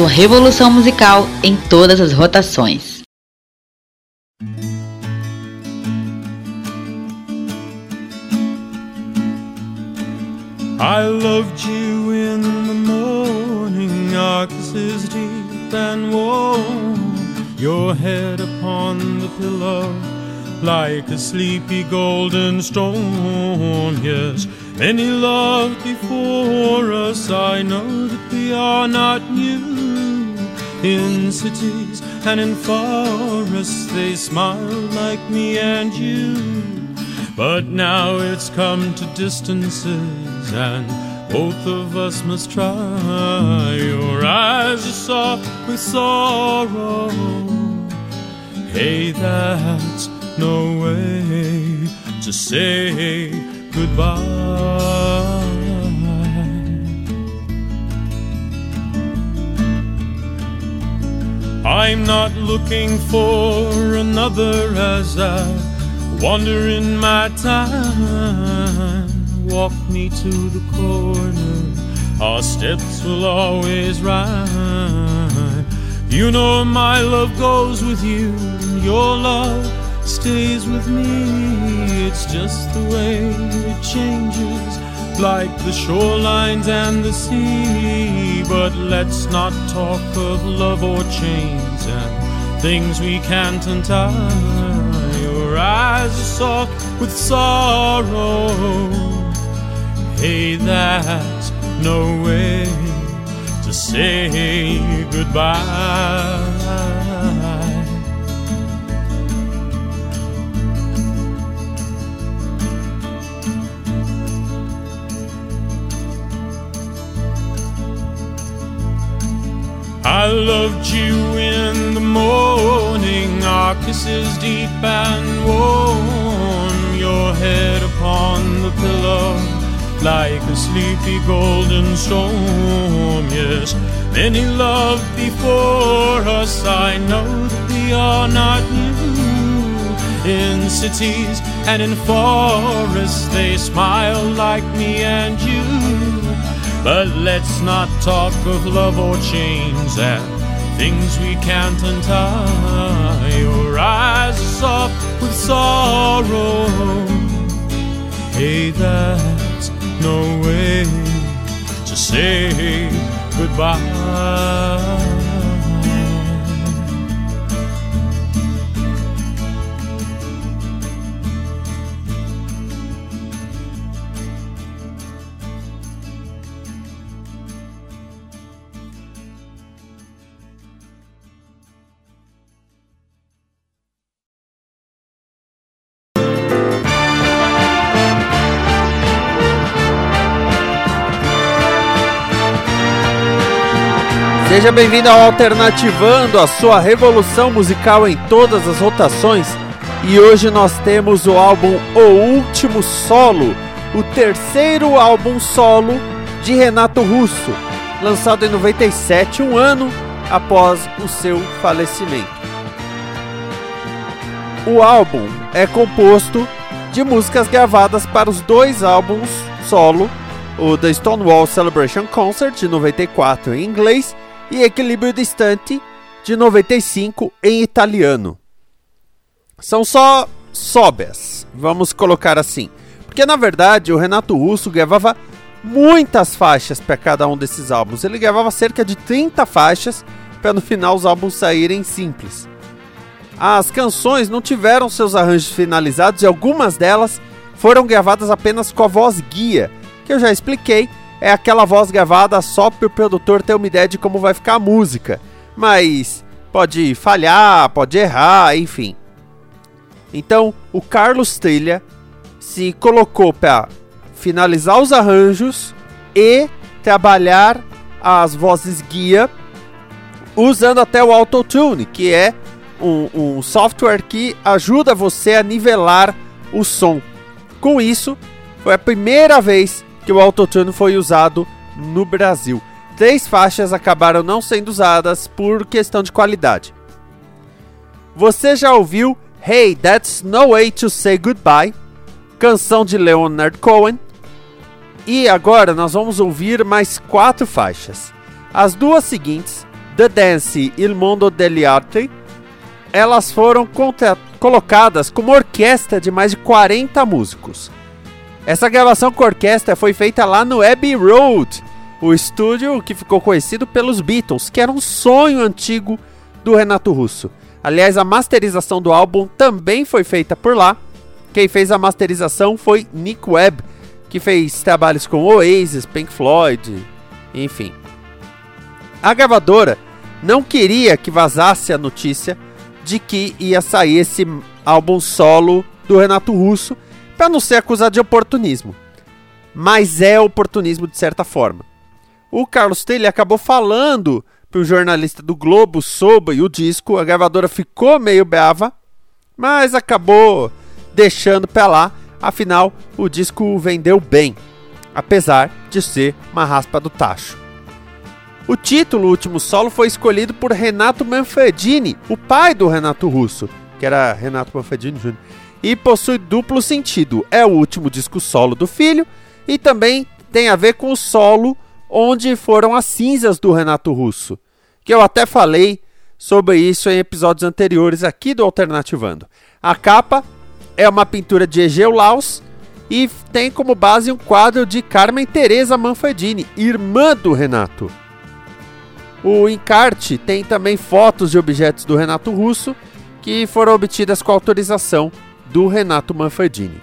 Sua revolução musical em todas as rotações. I loved you in the morning, our deep and warm. Your head upon the pillow, like a sleepy golden storm. Yes, many loved before us. I know that we are not new. In cities and in forests, they smile like me and you. But now it's come to distances, and both of us must try. Your eyes are soft with sorrow. Hey, that's no way to say goodbye. I'm not looking for another as I wander in my time. Walk me to the corner, our steps will always rhyme. You know my love goes with you, your love stays with me. It's just the way it changes, like the shorelines and the sea. But let's not talk of love or chains and things we can't untie. Your eyes are soft with sorrow. Hey, that's no way to say goodbye. I loved you in the morning, our kisses deep and warm, your head upon the pillow, like a sleepy golden storm. Yes, many loved before us, I know that we are not new. In cities and in forests, they smile like me and you. But let's not talk of love or chains and things we can't untie. Your eyes are soft with sorrow. Hey, that's no way to say goodbye. Seja bem-vindo ao Alternativando, a sua revolução musical em todas as rotações. E hoje nós temos o álbum O Último Solo, o terceiro álbum solo de Renato Russo, lançado em 97, um ano após o seu falecimento. O álbum é composto de músicas gravadas para os dois álbuns solo, o The Stonewall Celebration Concert de 94 em inglês e Equilíbrio Distante de 95 em italiano. São só sóbrias, vamos colocar assim. Porque na verdade o Renato Russo gravava muitas faixas para cada um desses álbuns. Ele gravava cerca de 30 faixas para no final os álbuns saírem simples. As canções não tiveram seus arranjos finalizados e algumas delas foram gravadas apenas com a voz guia, que eu já expliquei, é aquela voz gravada só para o produtor ter uma ideia de como vai ficar a música, mas pode falhar, pode errar, enfim. Então, o Carlos Trilha se colocou para finalizar os arranjos e trabalhar as vozes guia usando até o Autotune, que é um, um, software que ajuda você a nivelar o som. Com isso, foi a primeira vez que o Autotune foi usado no Brasil. Três faixas acabaram não sendo usadas por questão de qualidade. Você já ouviu Hey, That's No Way to Say Goodbye, canção de Leonard Cohen. E agora nós vamos ouvir mais quatro faixas. As duas seguintes, The Dance e Il Mondo degli Altri, elas foram colocadas como orquestra de mais de 40 músicos. Essa gravação com orquestra foi feita lá no Abbey Road, o estúdio que ficou conhecido pelos Beatles, que era um sonho antigo do Renato Russo. Aliás, a masterização do álbum também foi feita por lá. Quem fez a masterização foi Nick Webb, que fez trabalhos com Oasis, Pink Floyd, enfim. A gravadora não queria que vazasse a notícia de que ia sair esse álbum solo do Renato Russo para não ser acusado de oportunismo. Mas é oportunismo de certa forma. O Carlos Taylor acabou falando para o jornalista do Globo sobre o disco, a gravadora ficou meio brava, mas acabou deixando para lá, afinal o disco vendeu bem, apesar de ser uma raspa do tacho. O título o Último Solo foi escolhido por Renato Manfredini, o pai do Renato Russo, que era Renato Manfredini Jr., e possui duplo sentido. É o último disco solo do filho e também tem a ver com o solo onde foram as cinzas do Renato Russo, que eu até falei sobre isso em episódios anteriores aqui do Alternativando. A capa é uma pintura de Egeu Laus e tem como base um quadro de Carmen Teresa Manfredini, irmã do Renato. O encarte tem também fotos de objetos do Renato Russo que foram obtidas com autorização do Renato Manfredini.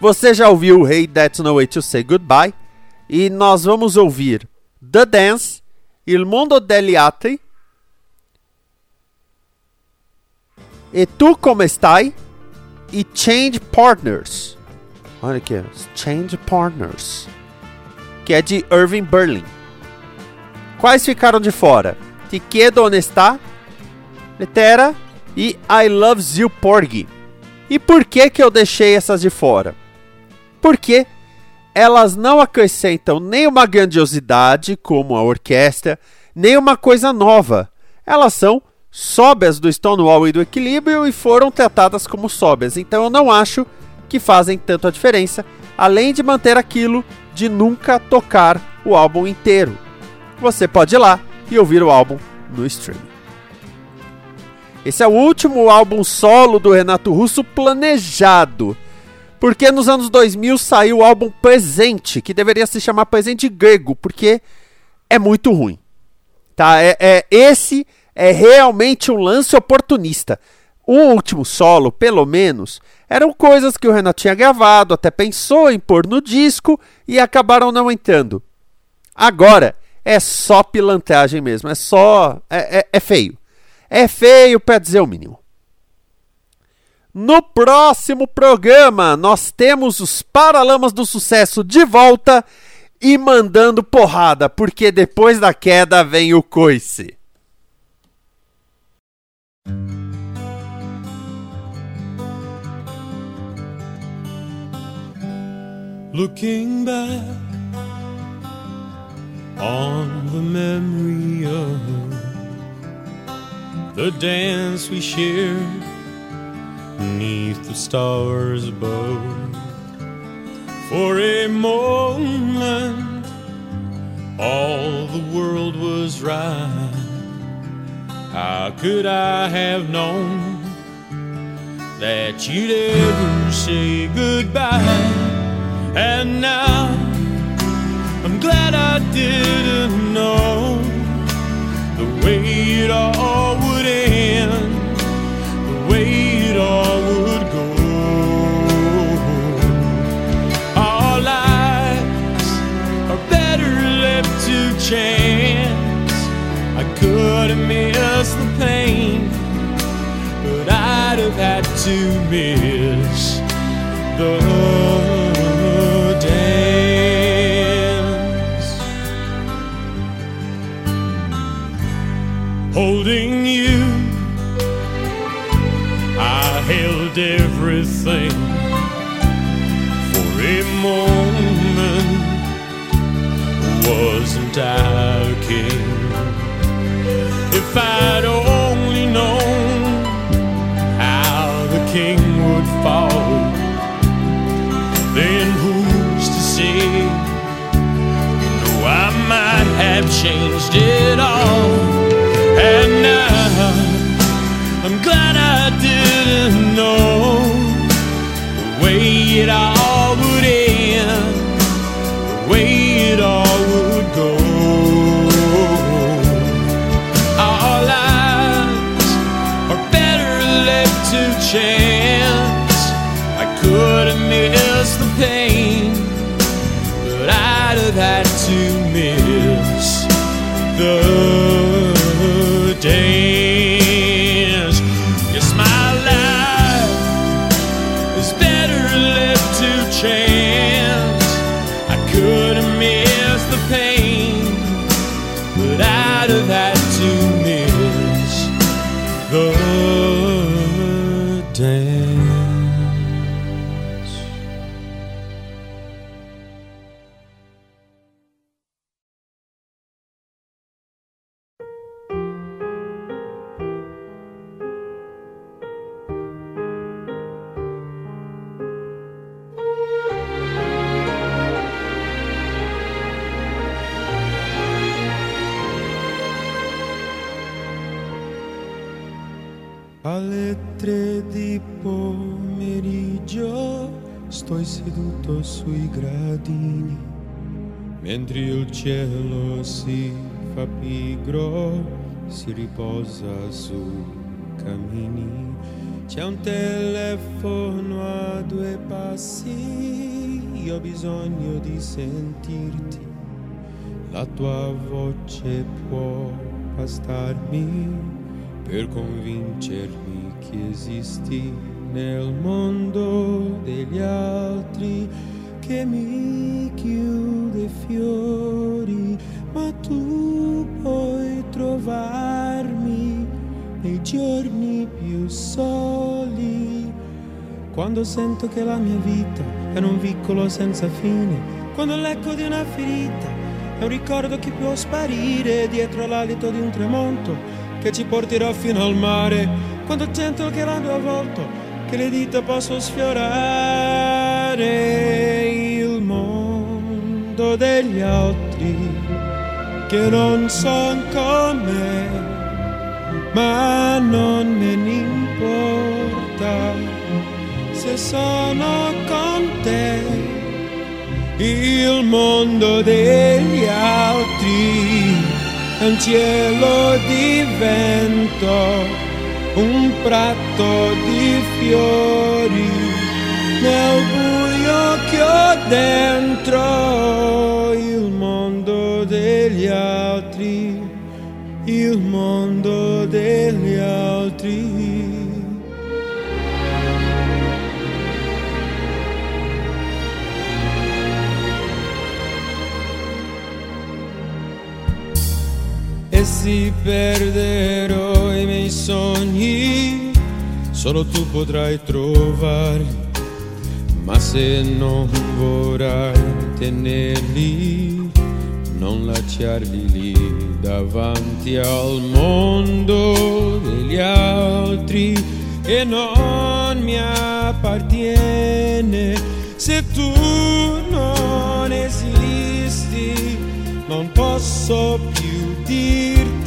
Você já ouviu Hey That's No Way to Say Goodbye e nós vamos ouvir The Dance, Il Mondo degli Altri E Tu Come Stai e Change Partners. Olha aqui, Change Partners, que é de Irving Berlin. Quais ficaram de fora? Ti chiedo onestà, Letera e I Loves You Porgy. E por que que eu deixei essas de fora? Porque elas não acrescentam nem uma grandiosidade como a orquestra, nem uma coisa nova. Elas são sóbias do Stonewall e do Equilíbrio e foram tratadas como sóbias. Então eu não acho que fazem tanto a diferença, além de manter aquilo de nunca tocar o álbum inteiro você pode ir lá e ouvir o álbum no streaming. Esse é o último álbum solo do Renato Russo planejado. Porque nos anos 2000 saiu o álbum Presente, que deveria se chamar Presente Grego, porque é muito ruim. Tá? É, é, esse é realmente um lance oportunista. O último solo, pelo menos, eram coisas que o Renato tinha gravado, até pensou em pôr no disco e acabaram não entrando. Agora, é só pilantragem mesmo. É só. É, é, é feio. É feio para dizer o mínimo. No próximo programa, nós temos os Paralamas do Sucesso de volta e mandando porrada, porque depois da queda vem o coice. Looking back on the memory of the dance we shared beneath the stars above. For a moment, all the world was right. How could I have known that you'd ever say goodbye? And now I'm glad I didn't know way it all would end, the way king would fall, then who's to say? No, I might have changed it Alle tre di pomeriggio sto seduto sui gradini, mentre il cielo si fa pigro, si riposa sui cammini. C'è un telefono a due passi, io ho bisogno di sentirti, la tua voce può bastarmi per convincermi che esisti nel mondo degli altri che mi chiude fiori, ma tu puoi trovarmi nei giorni più soli. Quando sento che la mia vita è un vicolo senza fine, quando l'eco di una ferita è un ricordo che può sparire dietro l'alito di un tramonto che ci porterà fino al mare, quando sento che la mia volto, che le dita posso sfiorare il mondo degli altri che non son come, ma non me ne importa se sono con te. Il mondo degli altri un cielo di vento, un prato di fiori, nel buio che ho dentro il mondo degli altri, il mondo degli altri. Perderò i miei sogni, solo tu potrai trovarli, ma se non vorrai tenerli, non lasciarli lì davanti al mondo degli altri che non mi appartiene. Se tu non esisti, non posso più dirti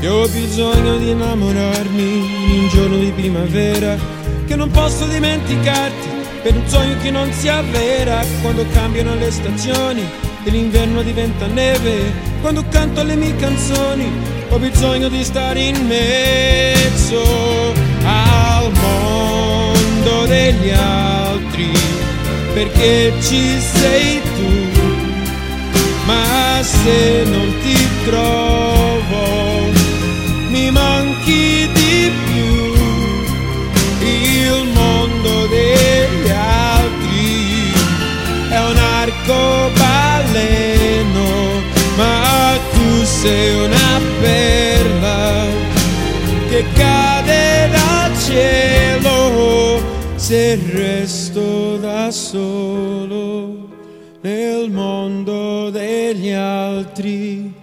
che ho bisogno di innamorarmi in un giorno di primavera, che non posso dimenticarti per un sogno che non si avvera. Quando cambiano le stagioni e l'inverno diventa neve, quando canto le mie canzoni ho bisogno di stare in mezzo al mondo degli altri, perché ci sei tu, ma se non ti trovo manchi di più. Il mondo degli altri è un arcobaleno ma tu sei una perla che cade dal cielo se resto da solo nel mondo degli altri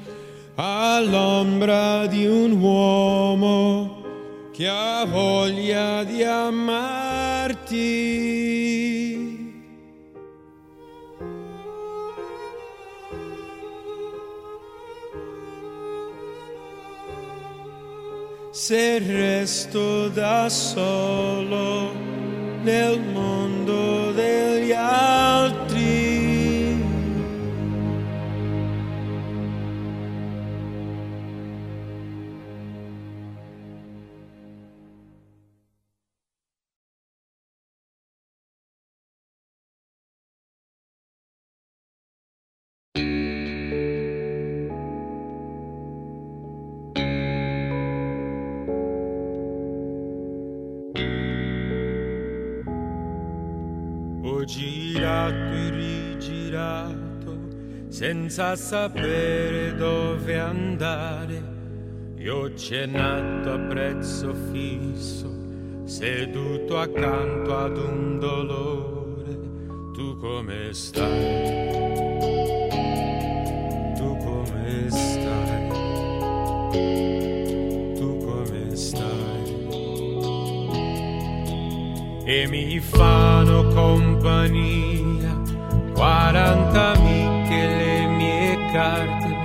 all'ombra di un uomo che ha voglia di amarti. Se resto da solo nel mondo degli altri. Girato e rigirato senza sapere dove andare. Io ho cenato a prezzo fisso, seduto accanto ad un dolore. Tu come stai? E mi fanno compagnia 40 amiche le mie carte.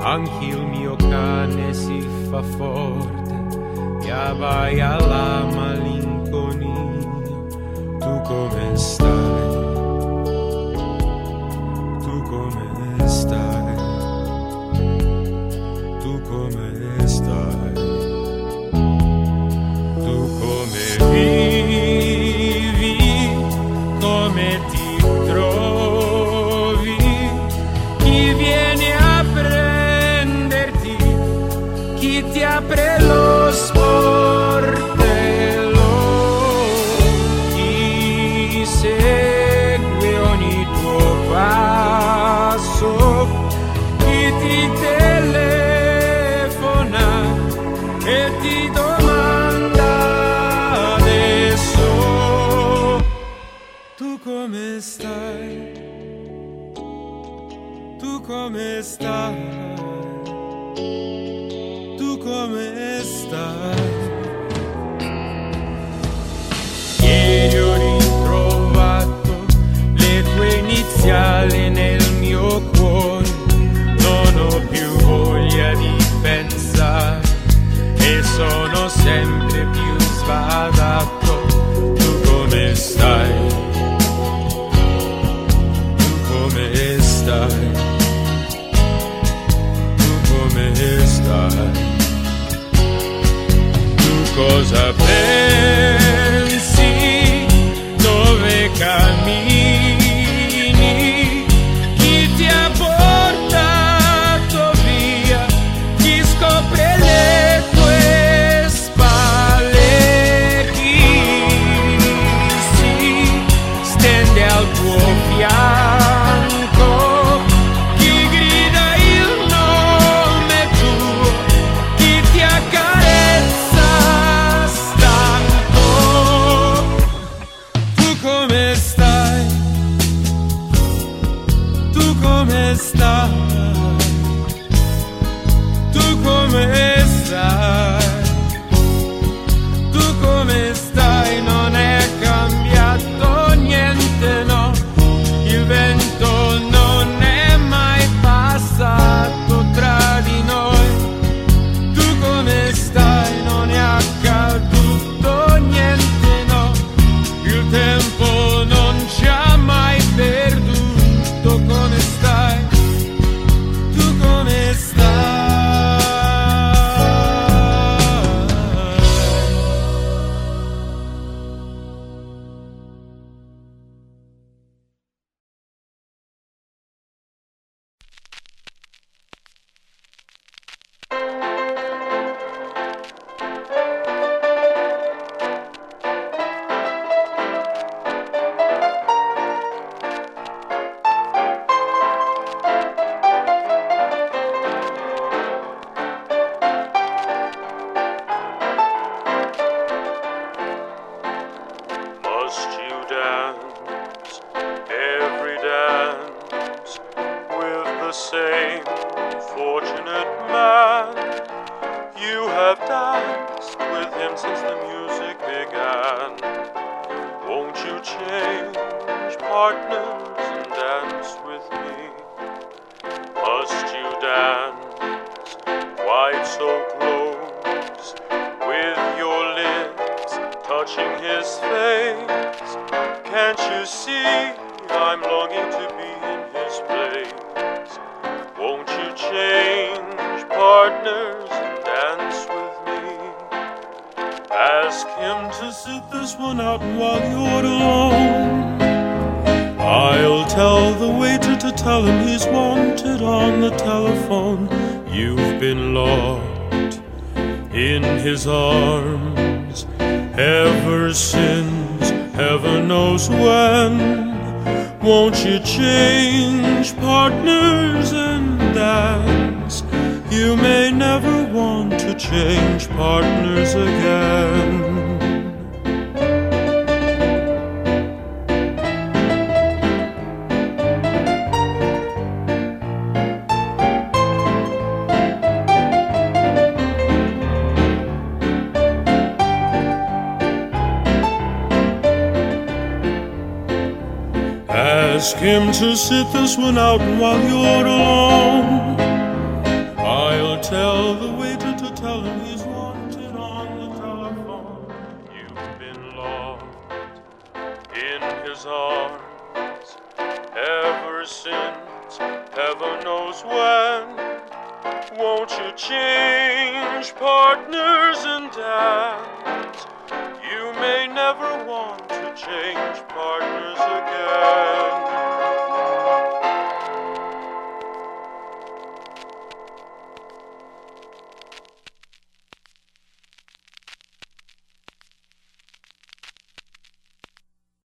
Anche il mio cane si fa forte e abbaia la malinconia. Tu come stai come stai? Tu come stai? Ieri ho ritrovato le tue iniziali nel mio cuore. Non ho più voglia di pensare e sono sempre più sbadato. Come stai? dance with me? Must you dance quite so close with your lips touching his face? Can't you see I'm longing to be in his place? Won't you change partners and dance with me? Ask him to sit this one out while you're alone. Tell him he's wanted on the telephone. You've been locked in his arms ever since heaven knows when. Won't you change partners and dance? You may never want to change partners again. Him to sit this one out while you're alone. I'll tell the waiter to tell him he's wanted on the telephone. You've been locked in his arms ever since heaven knows when. Won't you change partners and dance? You may never want to change partners again.